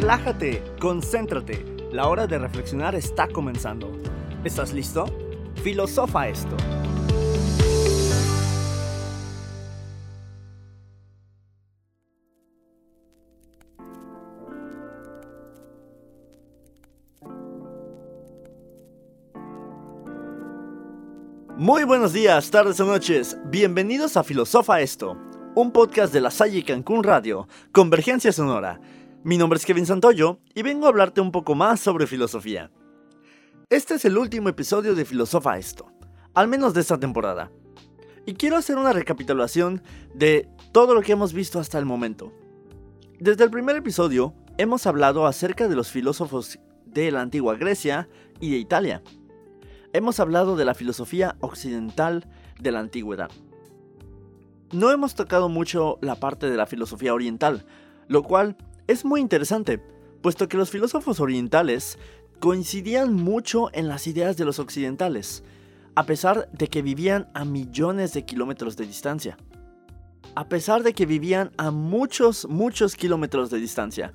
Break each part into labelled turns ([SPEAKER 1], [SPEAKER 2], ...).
[SPEAKER 1] Relájate, concéntrate. La hora de reflexionar está comenzando. ¿Estás listo? Filosofa esto. Muy buenos días, tardes o noches. Bienvenidos a Filosofa Esto, un podcast de la Salle Cancún Radio, Convergencia Sonora. Mi nombre es Kevin Santoyo y vengo a hablarte un poco más sobre filosofía. Este es el último episodio de Filosofa Esto, al menos de esta temporada. Y quiero hacer una recapitulación de todo lo que hemos visto hasta el momento. Desde el primer episodio hemos hablado acerca de los filósofos de la antigua Grecia y de Italia hemos hablado de la filosofía occidental de la antigüedad. No hemos tocado mucho la parte de la filosofía oriental, lo cual es muy interesante, puesto que los filósofos orientales coincidían mucho en las ideas de los occidentales, a pesar de que vivían a millones de kilómetros de distancia. A pesar de que vivían a muchos, muchos kilómetros de distancia.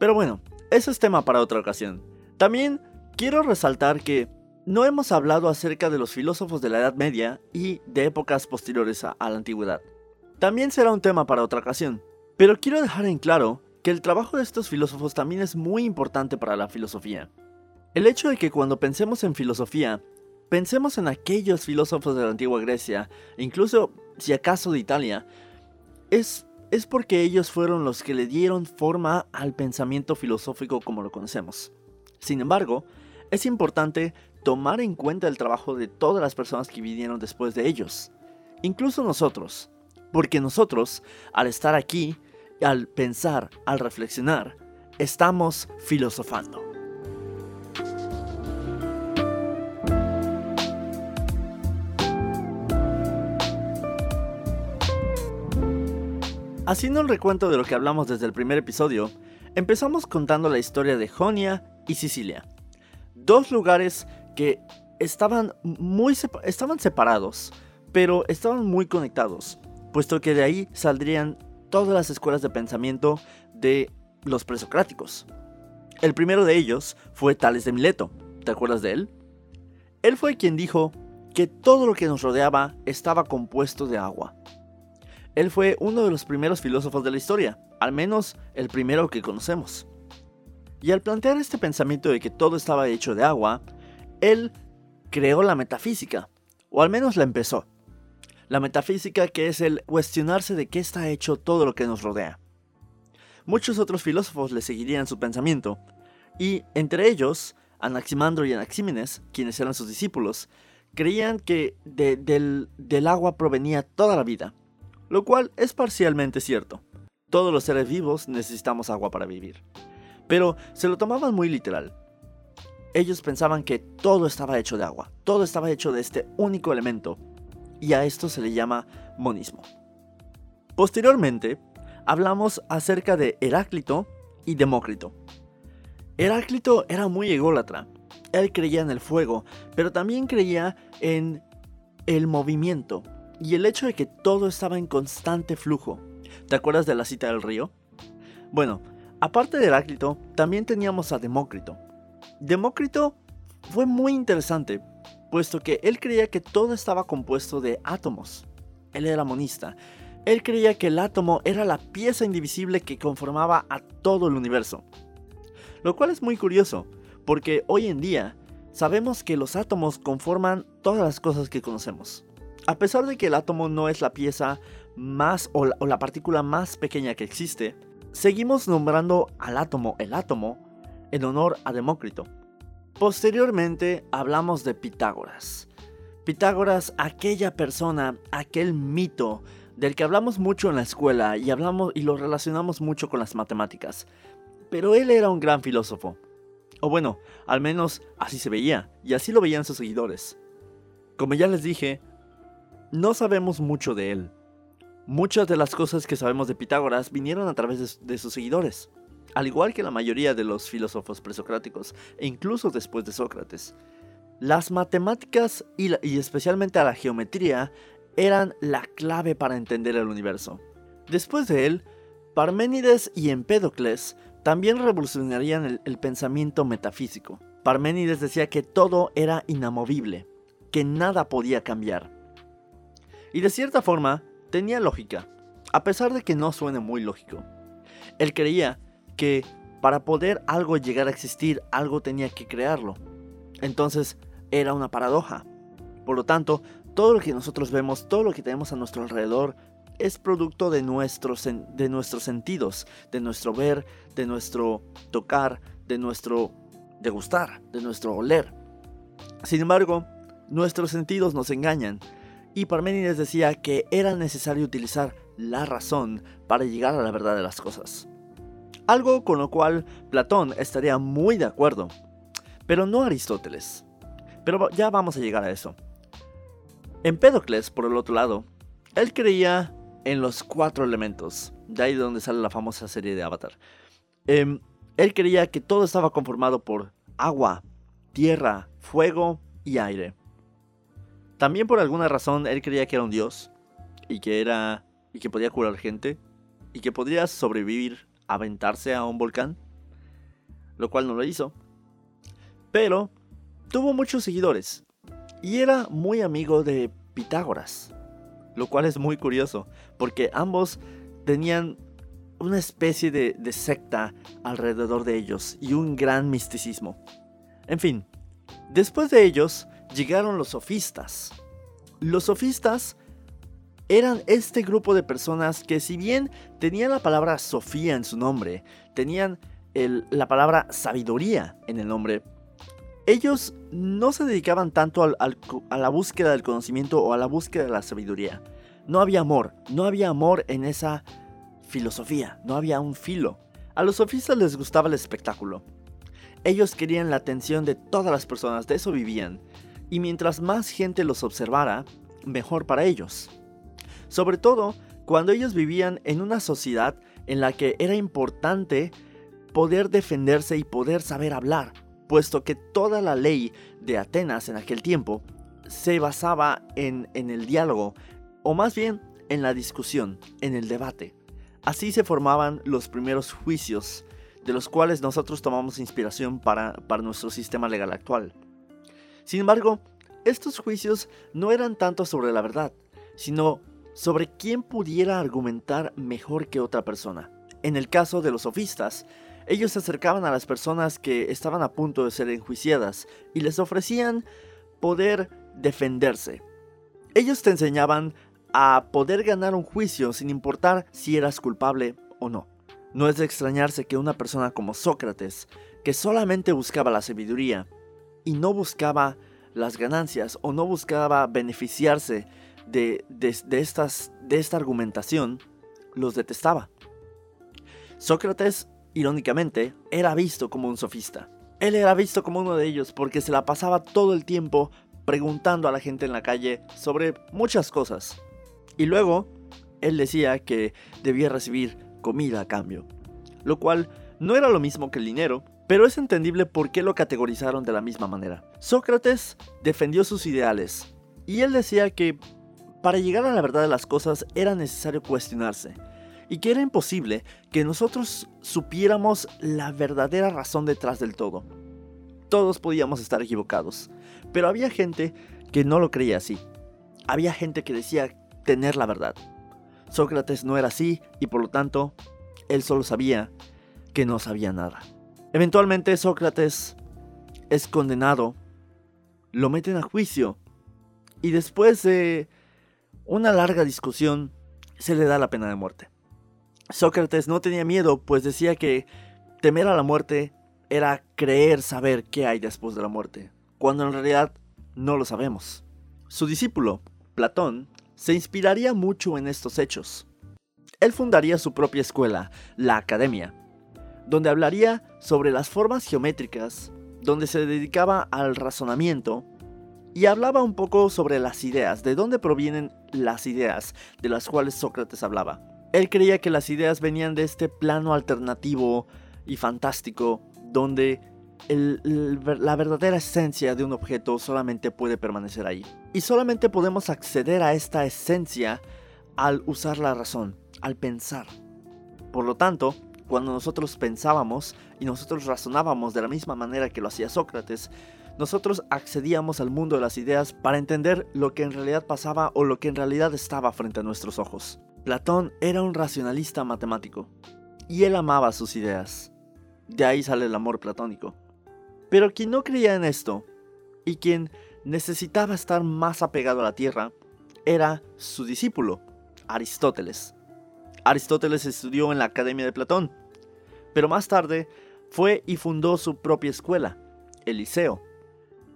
[SPEAKER 1] Pero bueno, eso es tema para otra ocasión. También quiero resaltar que no hemos hablado acerca de los filósofos de la Edad Media y de épocas posteriores a, la antigüedad. También será un tema para otra ocasión, pero quiero dejar en claro que el trabajo de estos filósofos también es muy importante para la filosofía. El hecho de que cuando pensemos en filosofía, pensemos en aquellos filósofos de la antigua Grecia, incluso si acaso de Italia, es, es porque ellos fueron los que le dieron forma al pensamiento filosófico como lo conocemos. Sin embargo, es importante tomar en cuenta el trabajo de todas las personas que vinieron después de ellos, incluso nosotros, porque nosotros, al estar aquí, al pensar, al reflexionar, estamos filosofando. Haciendo un recuento de lo que hablamos desde el primer episodio, empezamos contando la historia de Jonia y Sicilia, dos lugares que estaban muy estaban separados, pero estaban muy conectados, puesto que de ahí saldrían todas las escuelas de pensamiento de los presocráticos. El primero de ellos fue Tales de Mileto. ¿Te acuerdas de él? Él fue quien dijo que todo lo que nos rodeaba estaba compuesto de agua. Él fue uno de los primeros filósofos de la historia, al menos el primero que conocemos. Y al plantear este pensamiento de que todo estaba hecho de agua, él creó la metafísica, o al menos la empezó. La metafísica que es el cuestionarse de qué está hecho todo lo que nos rodea. Muchos otros filósofos le seguirían su pensamiento, y entre ellos, Anaximandro y Anaxímenes, quienes eran sus discípulos, creían que del, del agua provenía toda la vida, lo cual es parcialmente cierto. Todos los seres vivos necesitamos agua para vivir. Pero se lo tomaban muy literal, ellos pensaban que todo estaba hecho de agua, todo estaba hecho de este único elemento, y a esto se le llama monismo. Posteriormente, hablamos acerca de Heráclito y Demócrito. Heráclito era muy ególatra. Él creía en el fuego, pero también creía en el movimiento y el hecho de que todo estaba en constante flujo. ¿Te acuerdas de la cita del río? Bueno, aparte de Heráclito, también teníamos a Demócrito, Demócrito fue muy interesante, puesto que él creía que todo estaba compuesto de átomos. Él era monista. Él creía que el átomo era la pieza indivisible que conformaba a todo el universo. Lo cual es muy curioso, porque hoy en día sabemos que los átomos conforman todas las cosas que conocemos. A pesar de que el átomo no es la pieza más o la, partícula más pequeña que existe, seguimos nombrando al átomo el átomo en honor a Demócrito. Posteriormente hablamos de Pitágoras. Pitágoras, aquella persona, aquel mito del que hablamos mucho en la escuela y hablamos y lo relacionamos mucho con las matemáticas. Pero él era un gran filósofo. O bueno, al menos así se veía, y así lo veían sus seguidores. Como ya les dije, no sabemos mucho de él. Muchas de las cosas que sabemos de Pitágoras vinieron a través de, sus seguidores al igual que la mayoría de los filósofos presocráticos, e incluso después de Sócrates. Las matemáticas y, especialmente la geometría eran la clave para entender el universo. Después de él, Parménides y Empédocles también revolucionarían el, el pensamiento metafísico. Parménides decía que todo era inamovible, que nada podía cambiar. Y de cierta forma, tenía lógica, a pesar de que no suene muy lógico. Él creía que para poder algo llegar a existir, algo tenía que crearlo. Entonces, era una paradoja. Por lo tanto, todo lo que nosotros vemos, todo lo que tenemos a nuestro alrededor, es producto de nuestros, de nuestros sentidos, de nuestro ver, de nuestro tocar, de nuestro degustar, de nuestro oler. Sin embargo, nuestros sentidos nos engañan, y Parménides decía que era necesario utilizar la razón para llegar a la verdad de las cosas. Algo con lo cual Platón estaría muy de acuerdo, pero no Aristóteles. Pero ya vamos a llegar a eso. Empédocles, por el otro lado, él creía en los cuatro elementos, de ahí de donde sale la famosa serie de Avatar. Em, él creía que todo estaba conformado por agua, tierra, fuego y aire. También por alguna razón él creía que era un dios y que era y que podía curar gente y que podría sobrevivir aventarse a un volcán, lo cual no lo hizo. Pero tuvo muchos seguidores y era muy amigo de Pitágoras, lo cual es muy curioso porque ambos tenían una especie de, secta alrededor de ellos y un gran misticismo. En fin, después de ellos llegaron los sofistas. Los sofistas eran este grupo de personas que si bien tenían la palabra Sofía en su nombre, tenían la palabra sabiduría en el nombre, ellos no se dedicaban tanto a la búsqueda del conocimiento o a la búsqueda de la sabiduría. No había amor, no había amor en esa filosofía, no había un filo. A los sofistas les gustaba el espectáculo. Ellos querían la atención de todas las personas, de eso vivían y mientras más gente los observara, mejor para ellos. Sobre todo cuando ellos vivían en una sociedad en la que era importante poder defenderse y poder saber hablar, puesto que toda la ley de Atenas en aquel tiempo se basaba en, en el diálogo, o más bien en la discusión, en el debate. Así se formaban los primeros juicios, de los cuales nosotros tomamos inspiración para, para nuestro sistema legal actual. Sin embargo, estos juicios no eran tanto sobre la verdad, sino sobre quién pudiera argumentar mejor que otra persona. En el caso de los sofistas, ellos se acercaban a las personas que estaban a punto de ser enjuiciadas y les ofrecían poder defenderse. Ellos te enseñaban a poder ganar un juicio sin importar si eras culpable o no. No es de extrañarse que una persona como Sócrates, que solamente buscaba la sabiduría, y no buscaba las ganancias o no buscaba beneficiarse de, estas, de esta argumentación, los detestaba. Sócrates, irónicamente, era visto como un sofista. Él era visto como uno de ellos porque se la pasaba todo el tiempo preguntando a la gente en la calle sobre muchas cosas. Y luego, él decía que debía recibir comida a cambio, lo cual no era lo mismo que el dinero, pero es entendible por qué lo categorizaron de la misma manera. Sócrates defendió sus ideales, y él decía que para llegar a la verdad de las cosas era necesario cuestionarse, y que era imposible que nosotros supiéramos la verdadera razón detrás del todo. Todos podíamos estar equivocados, pero había gente que no lo creía así. Había gente que decía tener la verdad. Sócrates no era así y por lo tanto, él solo sabía que no sabía nada. Eventualmente Sócrates es condenado, lo meten a juicio y después de una larga discusión se le da la pena de muerte. Sócrates no tenía miedo, pues decía que temer a la muerte era creer saber qué hay después de la muerte, cuando en realidad no lo sabemos. Su discípulo, Platón, se inspiraría mucho en estos hechos. Él fundaría su propia escuela, la Academia, donde hablaría sobre las formas geométricas, donde se dedicaba al razonamiento y hablaba un poco sobre las ideas, de dónde provienen las ideas de las cuales Sócrates hablaba. Él creía que las ideas venían de este plano alternativo y fantástico, donde la verdadera esencia de un objeto solamente puede permanecer ahí. Y solamente podemos acceder a esta esencia al usar la razón, al pensar. Por lo tanto, cuando nosotros pensábamos y nosotros razonábamos de la misma manera que lo hacía Sócrates, nosotros accedíamos al mundo de las ideas para entender lo que en realidad pasaba o lo que en realidad estaba frente a nuestros ojos. Platón era un racionalista matemático y él amaba sus ideas. De ahí sale el amor platónico. Pero quien no creía en esto y quien necesitaba estar más apegado a la tierra era su discípulo, Aristóteles. Aristóteles estudió en la Academia de Platón, pero más tarde fue y fundó su propia escuela, el Liceo.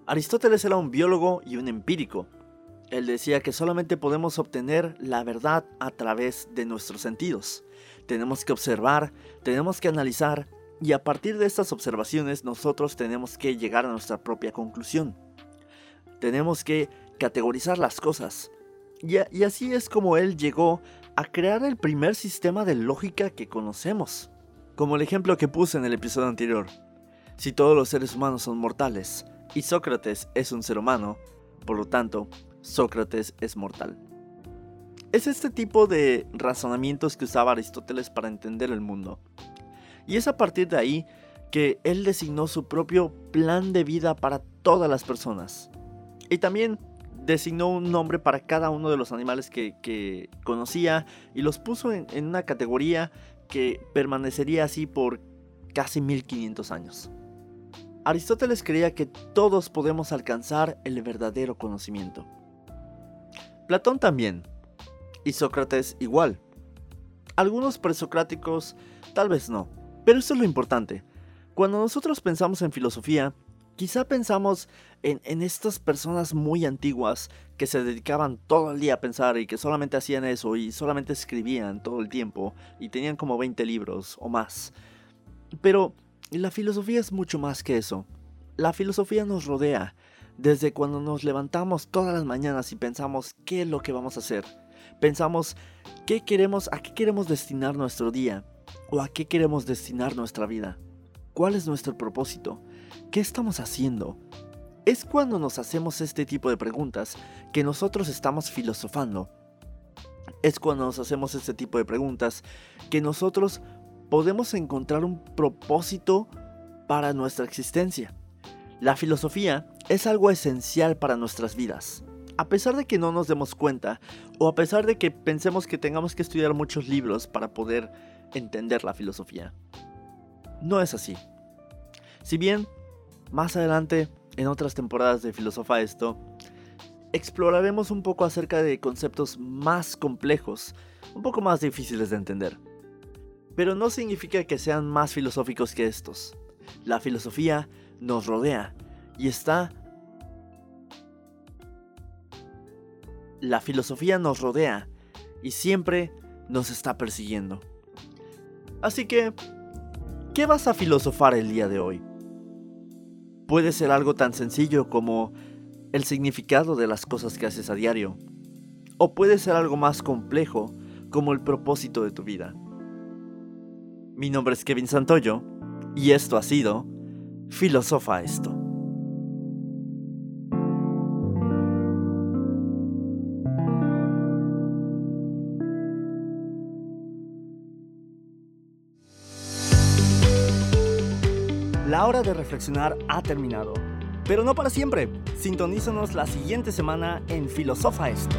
[SPEAKER 1] Aristóteles era un biólogo y un empírico. Él decía que solamente podemos obtener la verdad a través de nuestros sentidos. Tenemos que observar, tenemos que analizar y a partir de estas observaciones nosotros tenemos que llegar a nuestra propia conclusión. Tenemos que categorizar las cosas. Y, y así es como él llegó a crear el primer sistema de lógica que conocemos. Como el ejemplo que puse en el episodio anterior. Si todos los seres humanos son mortales y Sócrates es un ser humano, por lo tanto, Sócrates es mortal. Es este tipo de razonamientos que usaba Aristóteles para entender el mundo. Y es a partir de ahí que él designó su propio plan de vida para todas las personas. Y también designó un nombre para cada uno de los animales que, conocía y los puso en, en una categoría que permanecería así por casi 1500 años. Aristóteles creía que todos podemos alcanzar el verdadero conocimiento. Platón también, y Sócrates igual. Algunos presocráticos tal vez no, pero eso es lo importante. Cuando nosotros pensamos en filosofía, Quizá pensamos en, estas personas muy antiguas que se dedicaban todo el día a pensar y que solamente hacían eso y solamente escribían todo el tiempo y tenían como 20 libros o más. Pero la filosofía es mucho más que eso. La filosofía nos rodea desde cuando nos levantamos todas las mañanas y pensamos qué es lo que vamos a hacer. Pensamos qué queremos, a qué queremos destinar nuestro día o a qué queremos destinar nuestra vida. ¿Cuál es nuestro propósito? ¿Qué estamos haciendo? Es cuando nos hacemos este tipo de preguntas que nosotros estamos filosofando. Es cuando nos hacemos este tipo de preguntas que nosotros podemos encontrar un propósito para nuestra existencia. La filosofía es algo esencial para nuestras vidas. A pesar de que no nos demos cuenta, o a pesar de que pensemos que tengamos que estudiar muchos libros para poder entender la filosofía. No es así. Si bien, más adelante, en otras temporadas de Filosofa Esto, exploraremos un poco acerca de conceptos más complejos, un poco más difíciles de entender. Pero no significa que sean más filosóficos que estos. La filosofía nos rodea y está... La filosofía nos rodea y siempre nos está persiguiendo. Así que ¿Qué vas a filosofar el día de hoy? Puede ser algo tan sencillo como el significado de las cosas que haces a diario, o puede ser algo más complejo como el propósito de tu vida. Mi nombre es Kevin Santoyo y esto ha sido Filosofa esto. Hora de reflexionar ha terminado. Pero no para siempre. Sintonízanos la siguiente semana en Filosofa Esto.